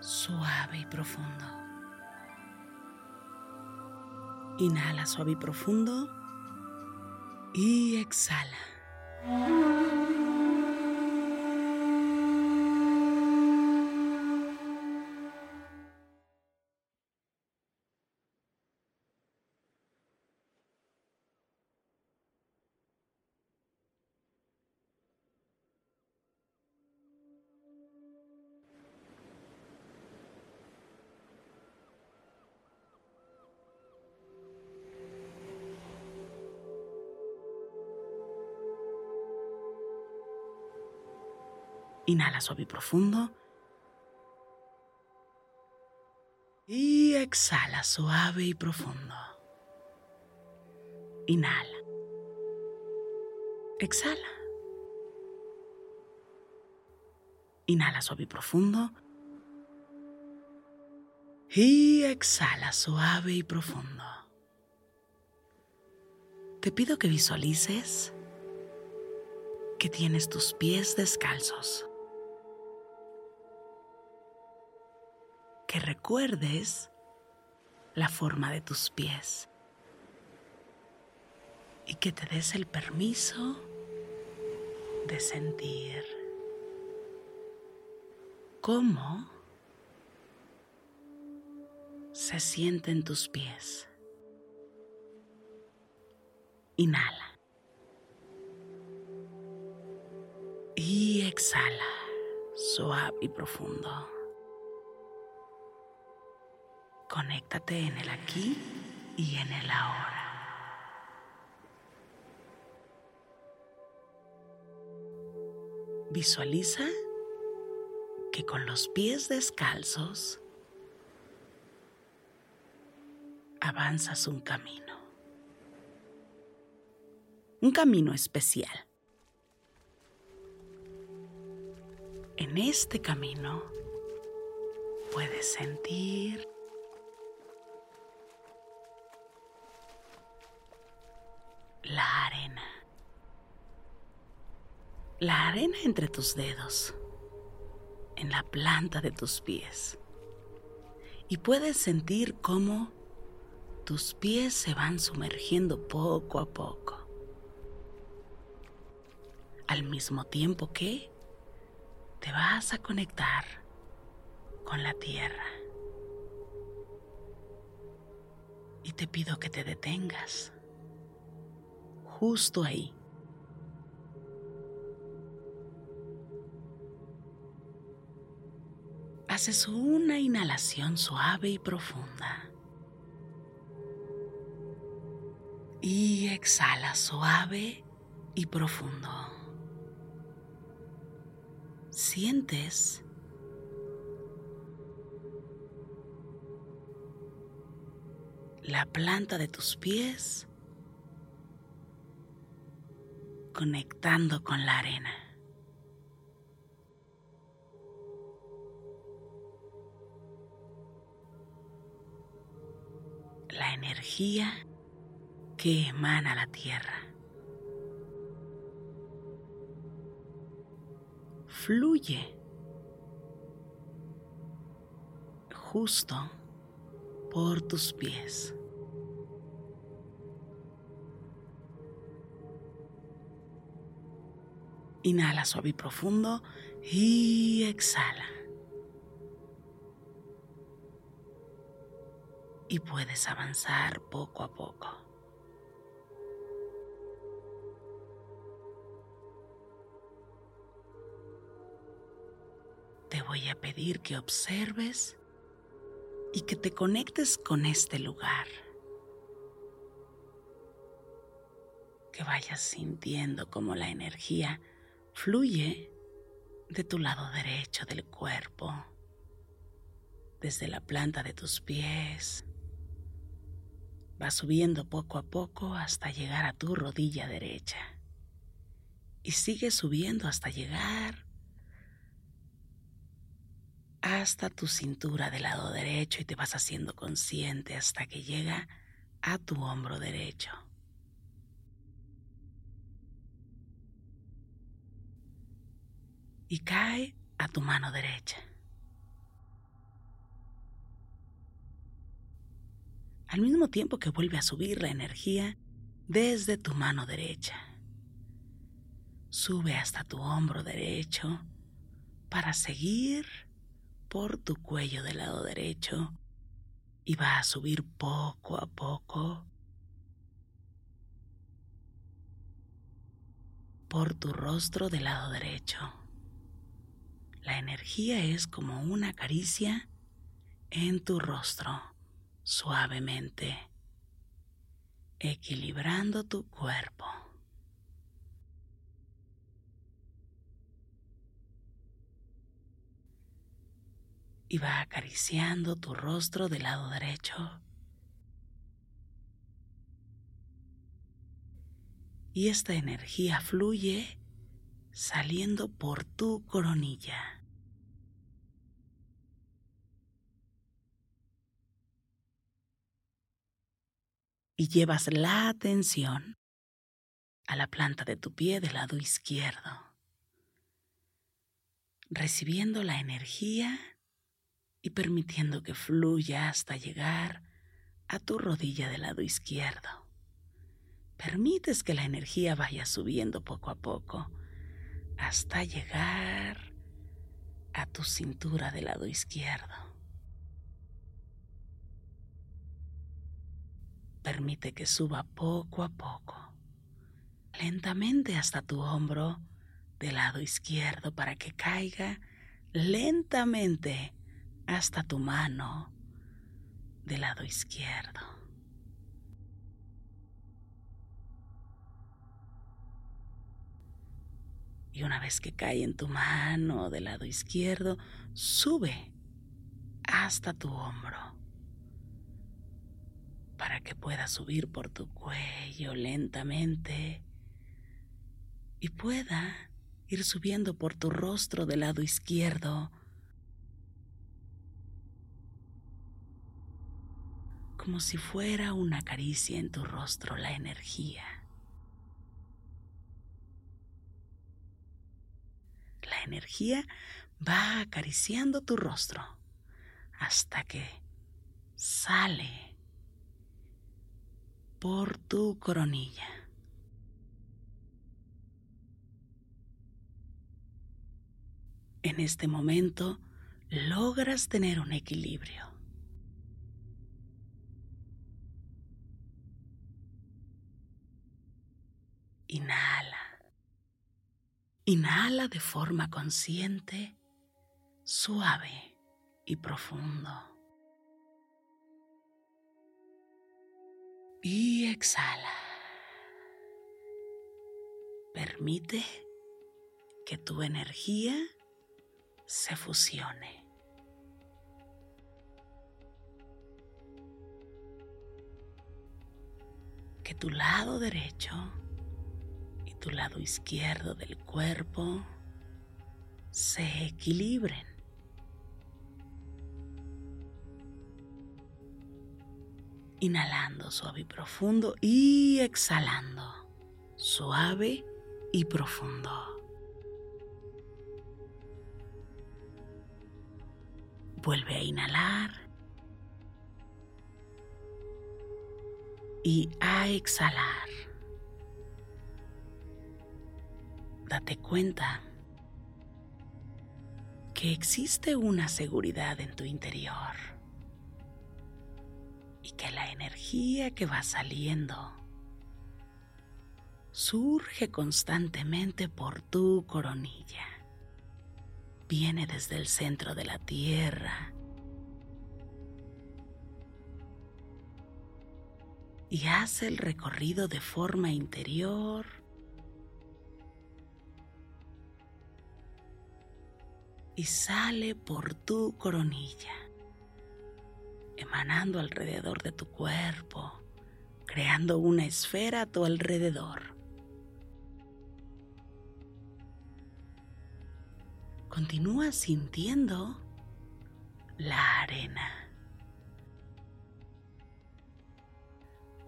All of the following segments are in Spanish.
suave y profundo. Inhala suave y profundo. Y exhala. Inhala suave y profundo. Y exhala suave y profundo. Inhala. Exhala. Inhala suave y profundo. Y exhala suave y profundo. Te pido que visualices que tienes tus pies descalzos. Que recuerdes la forma de tus pies y que te des el permiso de sentir cómo se sienten tus pies. Inhala. Y exhala, suave y profundo. Conéctate en el aquí y en el ahora. Visualiza que con los pies descalzos avanzas un camino. Un camino especial. En este camino puedes sentir La arena entre tus dedos, en la planta de tus pies. Y puedes sentir cómo tus pies se van sumergiendo poco a poco. Al mismo tiempo que te vas a conectar con la tierra. Y te pido que te detengas justo ahí. Haces una inhalación suave y profunda. Y exhala suave y profundo. Sientes la planta de tus pies conectando con la arena. Que emana la tierra. Fluye justo por tus pies. Inhala suave y profundo y exhala. Puedes avanzar poco a poco. Te voy a pedir que observes y que te conectes con este lugar. Que vayas sintiendo como la energía fluye de tu lado derecho del cuerpo, desde la planta de tus pies. Va subiendo poco a poco hasta llegar a tu rodilla derecha. Y sigue subiendo hasta llegar hasta tu cintura del lado derecho y te vas haciendo consciente hasta que llega a tu hombro derecho. y cae a tu mano derecha. Al mismo tiempo que vuelve a subir la energía desde tu mano derecha. Sube hasta tu hombro derecho para seguir por tu cuello del lado derecho y va a subir poco a poco por tu rostro del lado derecho. La energía es como una caricia en tu rostro, suavemente, equilibrando tu cuerpo. Y va acariciando tu rostro del lado derecho. Y esta energía fluye saliendo por tu coronilla. Y llevas la atención a la planta de tu pie del lado izquierdo, recibiendo la energía y permitiendo que fluya hasta llegar a tu rodilla del lado izquierdo. Permites que la energía vaya subiendo poco a poco hasta llegar a tu cintura del lado izquierdo. Permite que suba poco a poco, lentamente hasta tu hombro del lado izquierdo para que caiga lentamente hasta tu mano del lado izquierdo. Y una vez que cae en tu mano del lado izquierdo, sube hasta tu hombro para que pueda subir por tu cuello lentamente y pueda ir subiendo por tu rostro del lado izquierdo como si fuera una caricia en tu rostro la energía. La energía va acariciando tu rostro hasta que sale por tu coronilla. En este momento logras tener un equilibrio. Inhala. Inhala de forma consciente, suave y profundo. Y exhala. Permite que tu energía se fusione. Que tu lado derecho y tu lado izquierdo del cuerpo se equilibren. Inhalando suave y profundo y exhalando suave y profundo. Vuelve a inhalar y a exhalar. Date cuenta que existe una seguridad en tu interior que la energía que va saliendo surge constantemente por tu coronilla. Viene desde el centro de la tierra. Y hace el recorrido de forma interior. Y sale por tu coronilla, emanando alrededor de tu cuerpo, creando una esfera a tu alrededor. Continúa sintiendo la arena.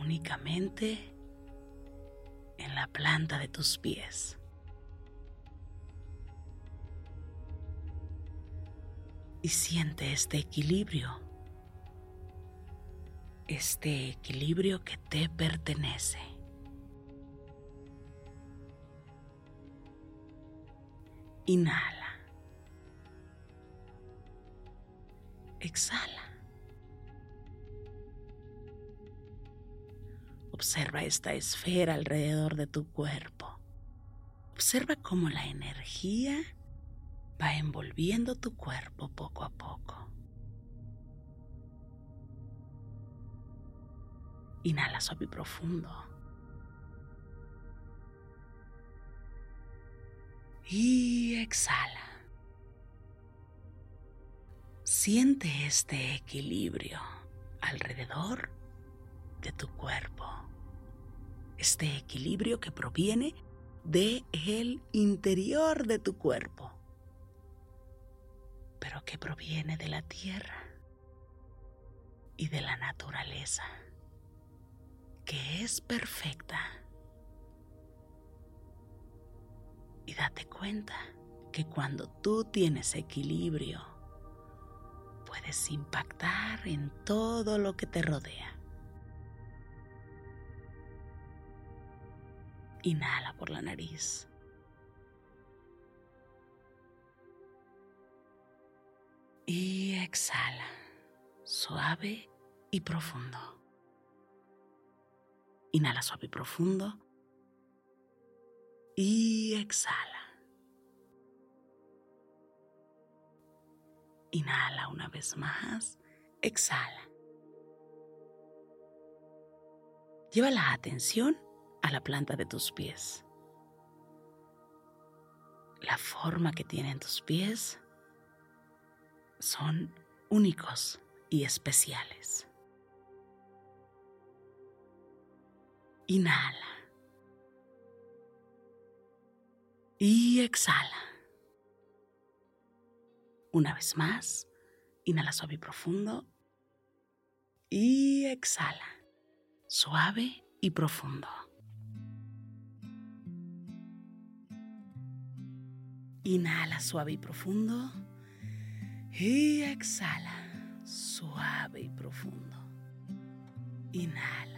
Únicamente en la planta de tus pies. y siente este equilibrio, este equilibrio que te pertenece. Inhala. Exhala. Observa esta esfera alrededor de tu cuerpo. Observa cómo la energía va envolviendo tu cuerpo poco a poco. Inhala suave y profundo. Y exhala. Siente este equilibrio alrededor de tu cuerpo. Este equilibrio que proviene de el interior de tu cuerpo pero que proviene de la tierra y de la naturaleza, que es perfecta. Y date cuenta que cuando tú tienes equilibrio, puedes impactar en todo lo que te rodea. Inhala por la nariz. Y exhala, suave y profundo. Inhala suave y profundo. Y exhala. Inhala una vez más. Exhala. Lleva la atención a la planta de tus pies. La forma que tienen tus pies son únicos y especiales. Inhala. Y exhala. Una vez más, inhala suave y profundo. Y exhala. Suave y profundo. Inhala suave y profundo. Y exhala, suave y profundo. Inhala.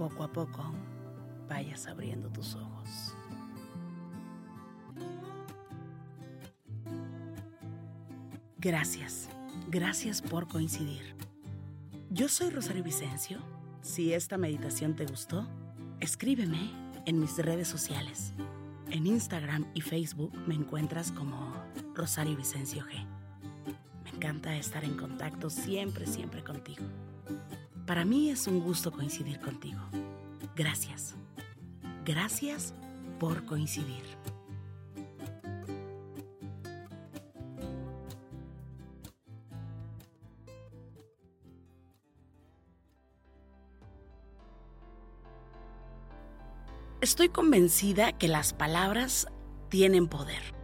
Poco a poco vayas abriendo tus ojos. Gracias, gracias por coincidir. Yo soy Rosario Vicencio. Si esta meditación te gustó, escríbeme en mis redes sociales. En Instagram y Facebook me encuentras como Rosario Vicencio G. Me encanta estar en contacto siempre, siempre contigo. Para mí es un gusto coincidir contigo. Gracias. Gracias por coincidir. Estoy convencida que las palabras tienen poder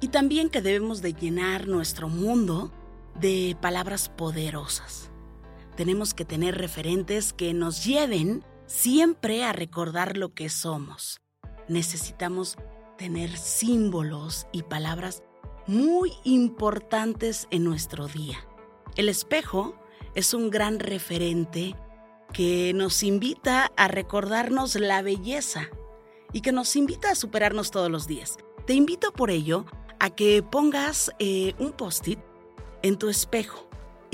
y también que debemos de llenar nuestro mundo de palabras poderosas. Tenemos que tener referentes que nos lleven siempre a recordar lo que somos. Necesitamos tener símbolos y palabras muy importantes en nuestro día. El espejo es un gran referente que nos invita a recordarnos la belleza y que nos invita a superarnos todos los días. Te invito por ello a que pongas eh, un post-it en tu espejo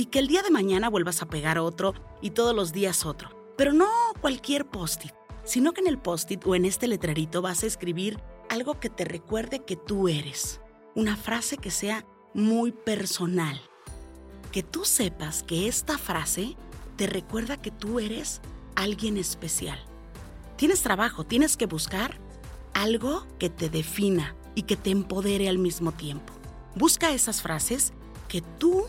y que el día de mañana vuelvas a pegar otro y todos los días otro. Pero no cualquier post-it, sino que en el post-it o en este letrerito vas a escribir algo que te recuerde que tú eres. Una frase que sea muy personal. Que tú sepas que esta frase te recuerda que tú eres alguien especial. Tienes trabajo, tienes que buscar algo que te defina y que te empodere al mismo tiempo. Busca esas frases que tú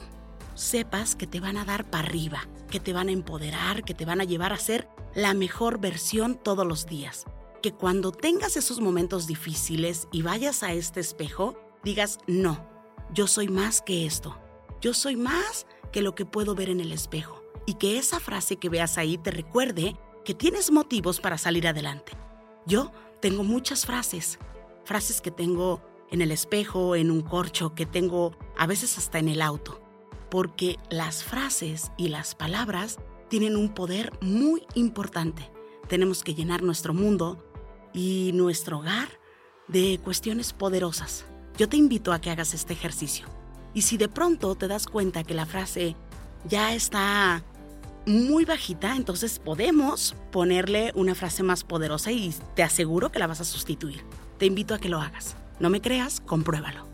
sepas que te van a dar para arriba, que te van a empoderar, que te van a llevar a ser la mejor versión todos los días. Que cuando tengas esos momentos difíciles y vayas a este espejo, digas, no, yo soy más que esto. Yo soy más que lo que puedo ver en el espejo y que esa frase que veas ahí te recuerde que tienes motivos para salir adelante. Yo tengo muchas frases, frases que tengo en el espejo, en un corcho, que tengo a veces hasta en el auto, porque las frases y las palabras tienen un poder muy importante. Tenemos que llenar nuestro mundo y nuestro hogar de cuestiones poderosas. Yo te invito a que hagas este ejercicio. Y si de pronto te das cuenta que la frase ya está muy bajita, entonces podemos ponerle una frase más poderosa y te aseguro que la vas a sustituir. Te invito a que lo hagas. No me creas, compruébalo.